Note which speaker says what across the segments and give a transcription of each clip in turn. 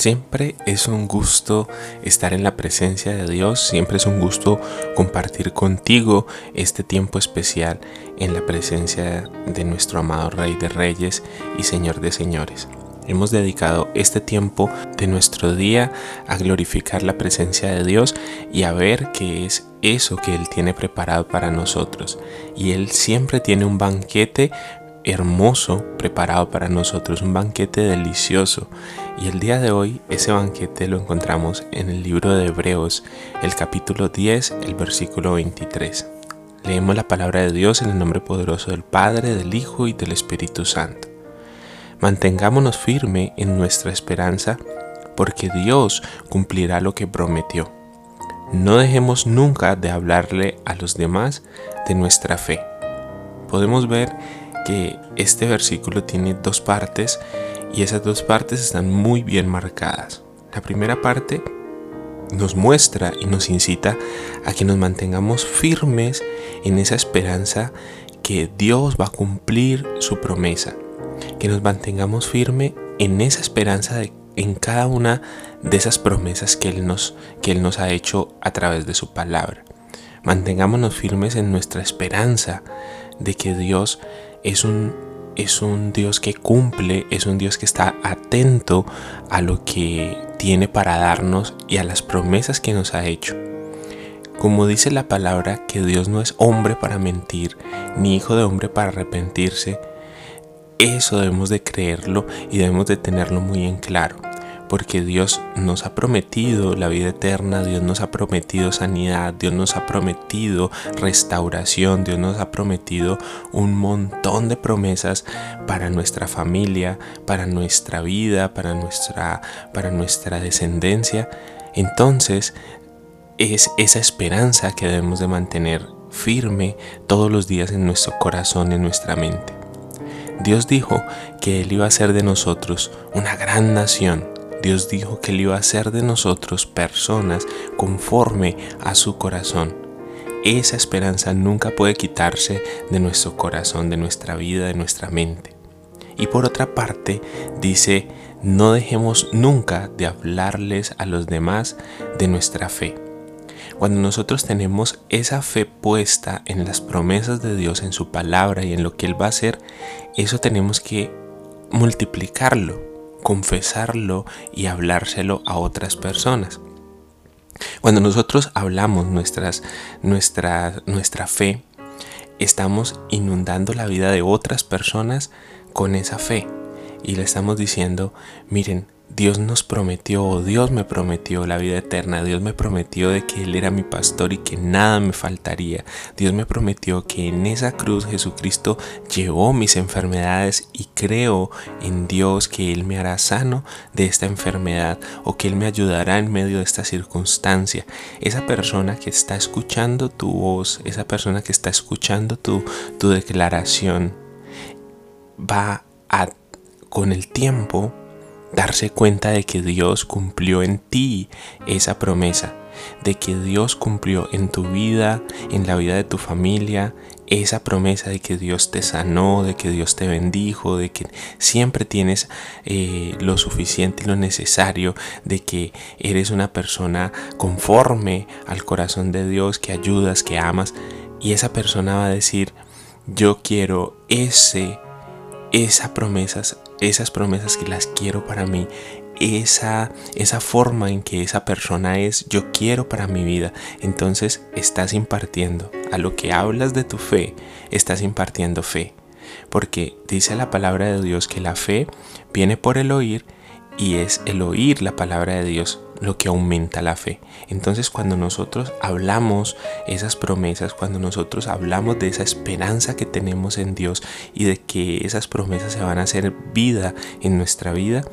Speaker 1: Siempre es un gusto estar en la presencia de Dios, siempre es un gusto compartir contigo este tiempo especial en la presencia de nuestro amado Rey de Reyes y Señor de Señores. Hemos dedicado este tiempo de nuestro día a glorificar la presencia de Dios y a ver qué es eso que Él tiene preparado para nosotros. Y Él siempre tiene un banquete hermoso preparado para nosotros, un banquete delicioso. Y el día de hoy ese banquete lo encontramos en el libro de Hebreos, el capítulo 10, el versículo 23. Leemos la palabra de Dios en el nombre poderoso del Padre, del Hijo y del Espíritu Santo. Mantengámonos firme en nuestra esperanza, porque Dios cumplirá lo que prometió. No dejemos nunca de hablarle a los demás de nuestra fe. Podemos ver este versículo tiene dos partes y esas dos partes están muy bien marcadas. La primera parte nos muestra y nos incita a que nos mantengamos firmes en esa esperanza que Dios va a cumplir su promesa, que nos mantengamos firmes en esa esperanza en cada una de esas promesas que él, nos, que él nos ha hecho a través de su palabra. Mantengámonos firmes en nuestra esperanza de que Dios es un, es un Dios que cumple, es un Dios que está atento a lo que tiene para darnos y a las promesas que nos ha hecho. Como dice la palabra que Dios no es hombre para mentir, ni hijo de hombre para arrepentirse, eso debemos de creerlo y debemos de tenerlo muy en claro porque Dios nos ha prometido la vida eterna, Dios nos ha prometido sanidad, Dios nos ha prometido restauración, Dios nos ha prometido un montón de promesas para nuestra familia, para nuestra vida, para nuestra, para nuestra descendencia. Entonces, es esa esperanza que debemos de mantener firme todos los días en nuestro corazón, en nuestra mente. Dios dijo que Él iba a hacer de nosotros una gran nación, Dios dijo que Él iba a hacer de nosotros personas conforme a su corazón. Esa esperanza nunca puede quitarse de nuestro corazón, de nuestra vida, de nuestra mente. Y por otra parte, dice, no dejemos nunca de hablarles a los demás de nuestra fe. Cuando nosotros tenemos esa fe puesta en las promesas de Dios, en su palabra y en lo que Él va a hacer, eso tenemos que multiplicarlo confesarlo y hablárselo a otras personas. Cuando nosotros hablamos nuestra, nuestra fe, estamos inundando la vida de otras personas con esa fe y le estamos diciendo, miren, Dios nos prometió, Dios me prometió la vida eterna, Dios me prometió de que Él era mi pastor y que nada me faltaría, Dios me prometió que en esa cruz Jesucristo llevó mis enfermedades y creo en Dios que Él me hará sano de esta enfermedad o que Él me ayudará en medio de esta circunstancia. Esa persona que está escuchando tu voz, esa persona que está escuchando tu, tu declaración, va a, con el tiempo, darse cuenta de que Dios cumplió en ti esa promesa, de que Dios cumplió en tu vida, en la vida de tu familia, esa promesa de que Dios te sanó, de que Dios te bendijo, de que siempre tienes eh, lo suficiente y lo necesario, de que eres una persona conforme al corazón de Dios, que ayudas, que amas, y esa persona va a decir, yo quiero ese, esa promesas esas promesas que las quiero para mí, esa, esa forma en que esa persona es, yo quiero para mi vida. Entonces estás impartiendo, a lo que hablas de tu fe, estás impartiendo fe. Porque dice la palabra de Dios que la fe viene por el oír y es el oír la palabra de Dios lo que aumenta la fe. Entonces cuando nosotros hablamos esas promesas, cuando nosotros hablamos de esa esperanza que tenemos en Dios y de que esas promesas se van a hacer vida en nuestra vida,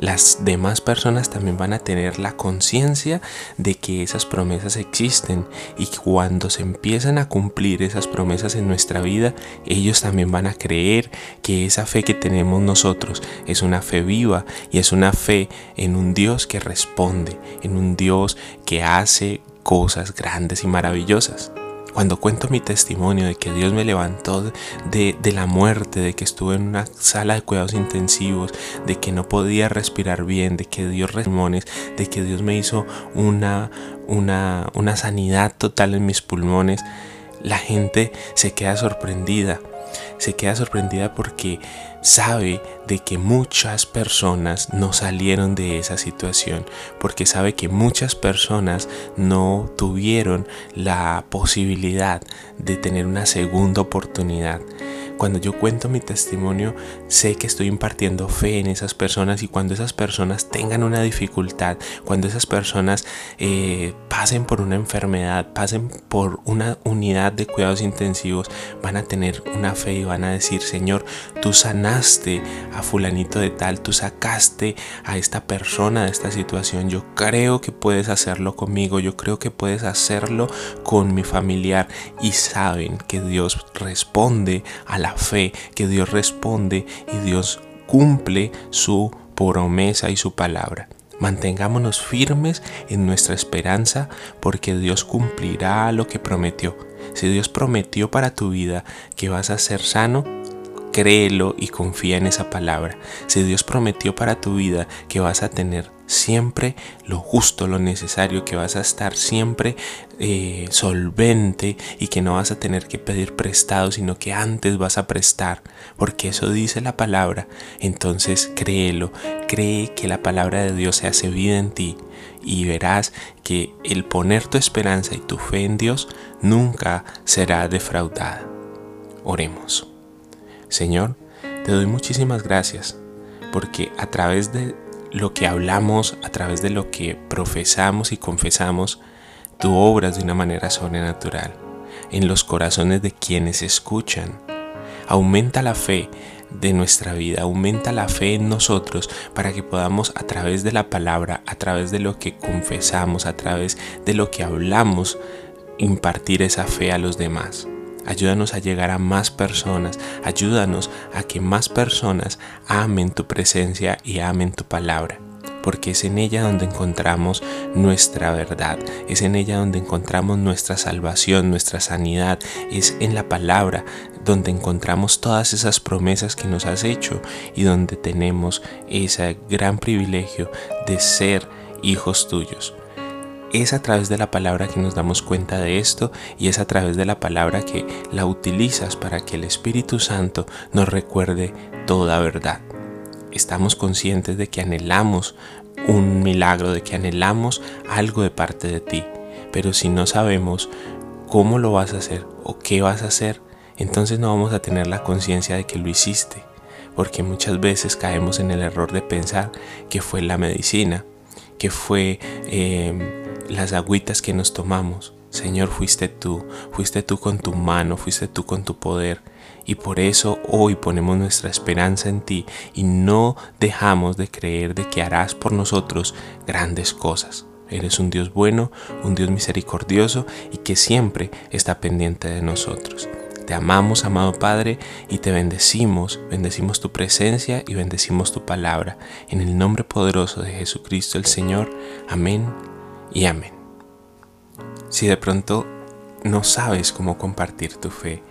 Speaker 1: las demás personas también van a tener la conciencia de que esas promesas existen y cuando se empiezan a cumplir esas promesas en nuestra vida, ellos también van a creer que esa fe que tenemos nosotros es una fe viva y es una fe en un Dios que responde, en un Dios que hace cosas grandes y maravillosas. Cuando cuento mi testimonio de que Dios me levantó de, la muerte, de que estuve en una sala de cuidados intensivos, de que no podía respirar bien, de que Dios pulmones, de que Dios me hizo una, una, una sanidad total en mis pulmones, la gente se queda sorprendida. Se queda sorprendida porque sabe de que muchas personas no salieron de esa situación, porque sabe que muchas personas no tuvieron la posibilidad de tener una segunda oportunidad. Cuando yo cuento mi testimonio, sé que estoy impartiendo fe en esas personas y cuando esas personas tengan una dificultad, cuando esas personas eh, pasen por una enfermedad, pasen por una unidad de cuidados intensivos, van a tener una fe y van a decir, Señor, tú sanaste a fulanito de tal, tú sacaste a esta persona de esta situación, yo creo que puedes hacerlo conmigo, yo creo que puedes hacerlo con mi familiar y saben que Dios responde a fe que Dios responde y Dios cumple su promesa y su palabra. Mantengámonos firmes en nuestra esperanza porque Dios cumplirá lo que prometió. Si Dios prometió para tu vida que vas a ser sano, créelo y confía en esa palabra. Si Dios prometió para tu vida que vas a tener siempre lo justo, lo necesario, que vas a estar siempre eh, solvente y que no vas a tener que pedir prestado, sino que antes vas a prestar, porque eso dice la palabra. Entonces créelo, cree que la palabra de Dios se hace vida en ti y verás que el poner tu esperanza y tu fe en Dios nunca será defraudada. Oremos. Señor, te doy muchísimas gracias porque a través de lo que hablamos, a través de lo que profesamos y confesamos, tú obras de una manera sobrenatural en los corazones de quienes escuchan. Aumenta la fe de nuestra vida, aumenta la fe en nosotros para que podamos a través de la palabra, a través de lo que confesamos, a través de lo que hablamos, impartir esa fe a los demás. Ayúdanos a llegar a más personas. Ayúdanos a que más personas amen tu presencia y amen tu palabra. Porque es en ella donde encontramos nuestra verdad, es en ella donde encontramos nuestra salvación, nuestra sanidad, es en la palabra donde encontramos todas esas promesas que nos has hecho y donde tenemos ese gran privilegio de ser hijos tuyos. Es a través de la palabra que nos damos cuenta de esto y es a través de la palabra que la utilizas para que el Espíritu Santo nos recuerde toda verdad. Estamos conscientes de que anhelamos un milagro, de que anhelamos algo de parte de ti, pero si no sabemos cómo lo vas a hacer o qué vas a hacer, entonces no vamos a tener la conciencia de que lo hiciste, porque muchas veces caemos en el error de pensar que fue la medicina, que fue... Eh, las agüitas que nos tomamos. Señor, fuiste tú, fuiste tú con tu mano, fuiste tú con tu poder. Y por eso hoy ponemos nuestra esperanza en ti y no dejamos de creer de que harás por nosotros grandes cosas. Eres un Dios bueno, un Dios misericordioso y que siempre está pendiente de nosotros. Te amamos, amado Padre, y te bendecimos, bendecimos tu presencia y bendecimos tu palabra. En el nombre poderoso de Jesucristo el Señor. Amén y amén. Si de pronto no sabes cómo compartir tu fe,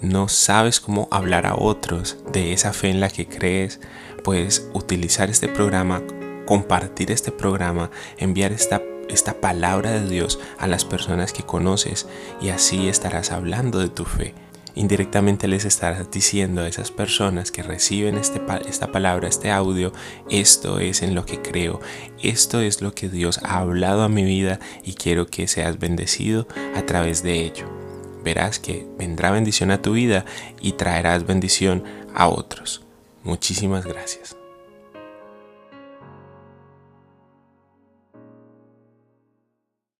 Speaker 1: no sabes cómo hablar a otros de esa fe en la que crees, puedes utilizar este programa, compartir este programa, enviar esta, esta palabra de Dios a las personas que conoces y así estarás hablando de tu fe indirectamente les estarás diciendo a esas personas que reciben este, esta palabra, este audio, esto es en lo que creo, esto es lo que Dios ha hablado a mi vida y quiero que seas bendecido a través de ello. Verás que vendrá bendición a tu vida y traerás bendición a otros. Muchísimas gracias.